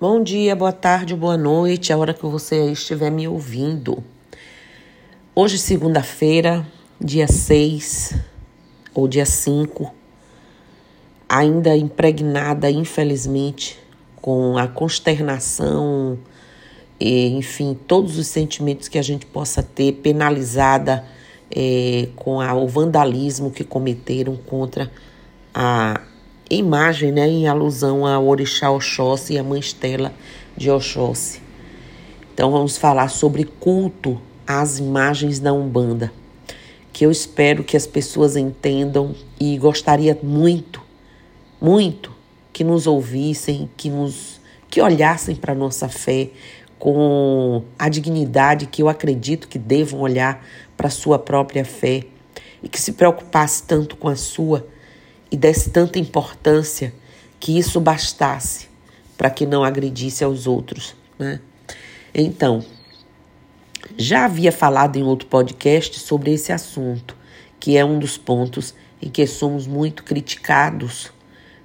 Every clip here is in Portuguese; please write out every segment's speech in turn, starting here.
Bom dia, boa tarde, boa noite, a hora que você estiver me ouvindo. Hoje, segunda-feira, dia 6 ou dia 5, ainda impregnada, infelizmente, com a consternação e, enfim, todos os sentimentos que a gente possa ter, penalizada é, com a, o vandalismo que cometeram contra a imagem, né, em alusão ao orixá Oxóssi e a mãe Estela de Oxóssi. Então vamos falar sobre culto às imagens da Umbanda, que eu espero que as pessoas entendam e gostaria muito, muito que nos ouvissem, que nos que olhassem para nossa fé com a dignidade que eu acredito que devam olhar para sua própria fé e que se preocupasse tanto com a sua e desse tanta importância que isso bastasse para que não agredisse aos outros. Né? Então, já havia falado em outro podcast sobre esse assunto, que é um dos pontos em que somos muito criticados,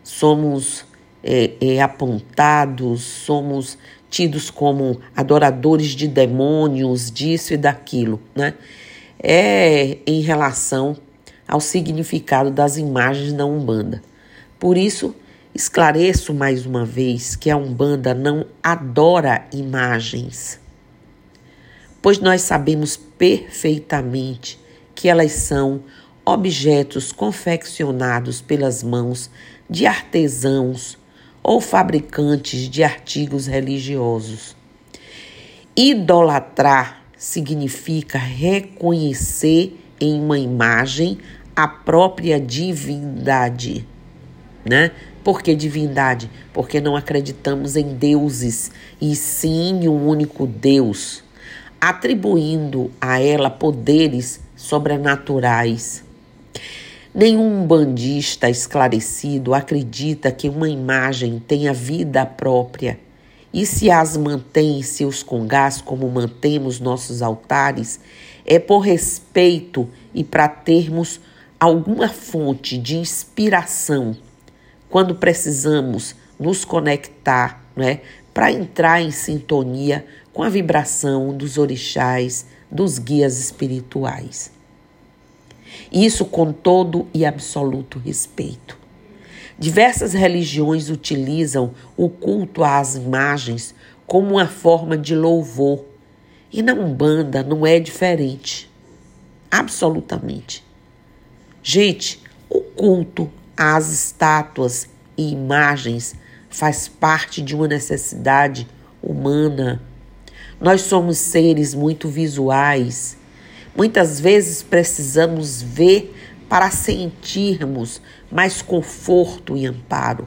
somos é, é, apontados, somos tidos como adoradores de demônios, disso e daquilo, né? É em relação ao significado das imagens da Umbanda. Por isso, esclareço mais uma vez que a Umbanda não adora imagens, pois nós sabemos perfeitamente que elas são objetos confeccionados pelas mãos de artesãos ou fabricantes de artigos religiosos. Idolatrar significa reconhecer em uma imagem a própria divindade, né? Por que divindade? Porque não acreditamos em deuses, e sim em um único Deus, atribuindo a ela poderes sobrenaturais. Nenhum bandista esclarecido acredita que uma imagem tenha vida própria. E se as mantém em seus congás como mantemos nossos altares, é por respeito e para termos alguma fonte de inspiração quando precisamos nos conectar, né, para entrar em sintonia com a vibração dos orixás, dos guias espirituais. Isso com todo e absoluto respeito. Diversas religiões utilizam o culto às imagens como uma forma de louvor e na Umbanda não é diferente. Absolutamente. Gente, o culto às estátuas e imagens faz parte de uma necessidade humana. Nós somos seres muito visuais. Muitas vezes precisamos ver para sentirmos mais conforto e amparo.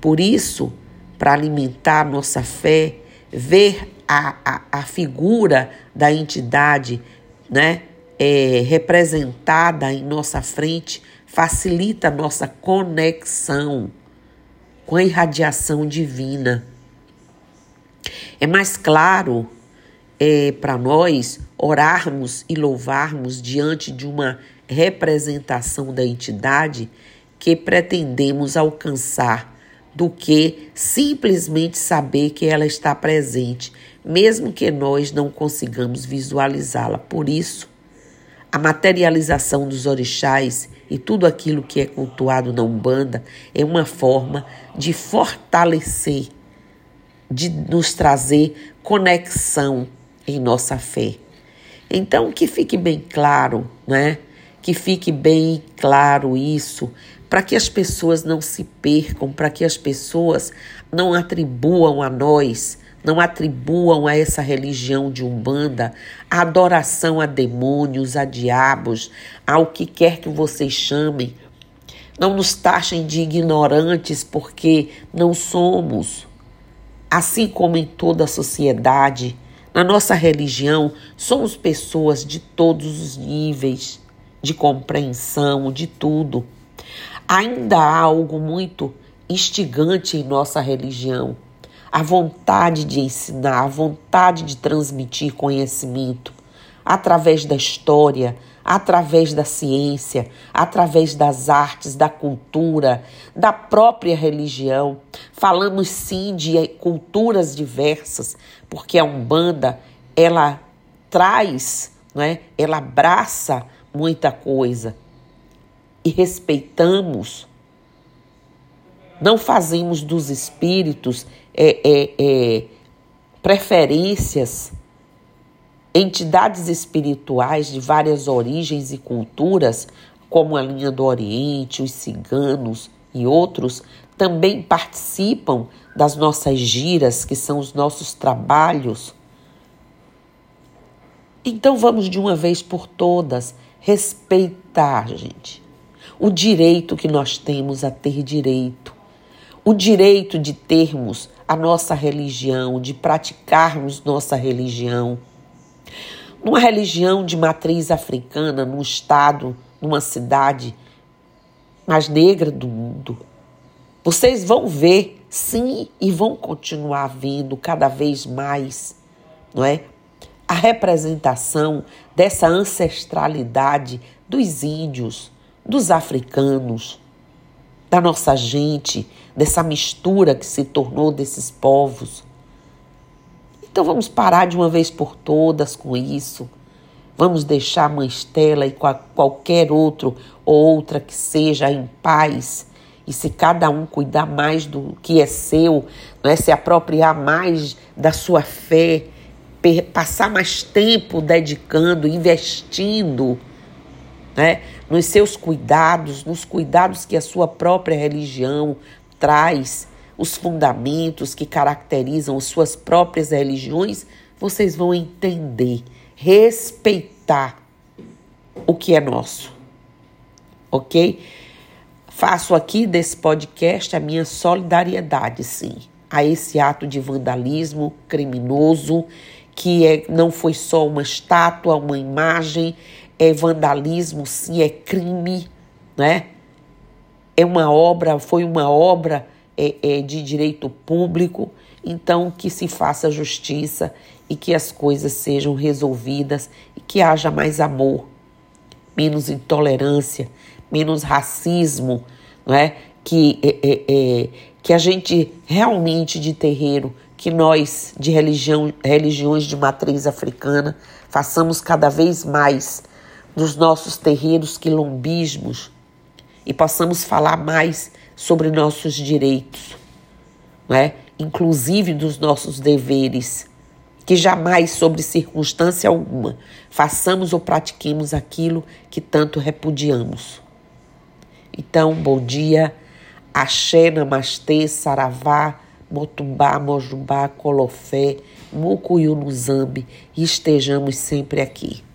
Por isso, para alimentar nossa fé, ver a, a, a figura da entidade né, é, representada em nossa frente facilita a nossa conexão com a irradiação divina. É mais claro é, para nós orarmos e louvarmos diante de uma representação da entidade que pretendemos alcançar do que simplesmente saber que ela está presente, mesmo que nós não consigamos visualizá-la. Por isso, a materialização dos orixás e tudo aquilo que é cultuado na Umbanda é uma forma de fortalecer, de nos trazer conexão em nossa fé. Então, que fique bem claro, né? Que fique bem claro isso, para que as pessoas não se percam, para que as pessoas não atribuam a nós, não atribuam a essa religião de Umbanda a adoração a demônios, a diabos, ao que quer que vocês chamem. Não nos taxem de ignorantes porque não somos. Assim como em toda a sociedade, na nossa religião, somos pessoas de todos os níveis de compreensão, de tudo ainda há algo muito instigante em nossa religião. A vontade de ensinar, a vontade de transmitir conhecimento através da história, através da ciência, através das artes, da cultura, da própria religião. Falamos sim de culturas diversas, porque a Umbanda ela traz, não é? Ela abraça muita coisa e respeitamos. Não fazemos dos espíritos é, é, é, preferências entidades espirituais de várias origens e culturas, como a linha do Oriente, os ciganos e outros, também participam das nossas giras, que são os nossos trabalhos. Então vamos de uma vez por todas respeitar, gente, o direito que nós temos a ter direito, o direito de termos a nossa religião, de praticarmos nossa religião numa religião de matriz africana, num estado, numa cidade mais negra do mundo. Vocês vão ver, sim, e vão continuar vendo cada vez mais, não é? A representação dessa ancestralidade dos índios, dos africanos, da nossa gente, dessa mistura que se tornou desses povos. Então vamos parar de uma vez por todas com isso. Vamos deixar a Mãe Estela e qualquer outro ou outra que seja em paz. E se cada um cuidar mais do que é seu, não é? se apropriar mais da sua fé, passar mais tempo dedicando, investindo né? nos seus cuidados, nos cuidados que a sua própria religião traz os fundamentos que caracterizam suas próprias religiões, vocês vão entender, respeitar o que é nosso. Ok? Faço aqui desse podcast a minha solidariedade, sim, a esse ato de vandalismo criminoso, que é, não foi só uma estátua, uma imagem, é vandalismo, sim, é crime, né? É uma obra, foi uma obra é, é, de direito público, então que se faça justiça e que as coisas sejam resolvidas e que haja mais amor, menos intolerância, menos racismo, não é? Que, é, é, que a gente realmente de terreiro, que nós de religião, religiões de matriz africana, façamos cada vez mais dos nossos terreiros quilombismos e possamos falar mais sobre nossos direitos, né? inclusive dos nossos deveres, que jamais, sobre circunstância alguma, façamos ou pratiquemos aquilo que tanto repudiamos. Então, bom dia, axé, namastê, saravá, motumbá, mojubá, colofé, mucuyu no estejamos sempre aqui.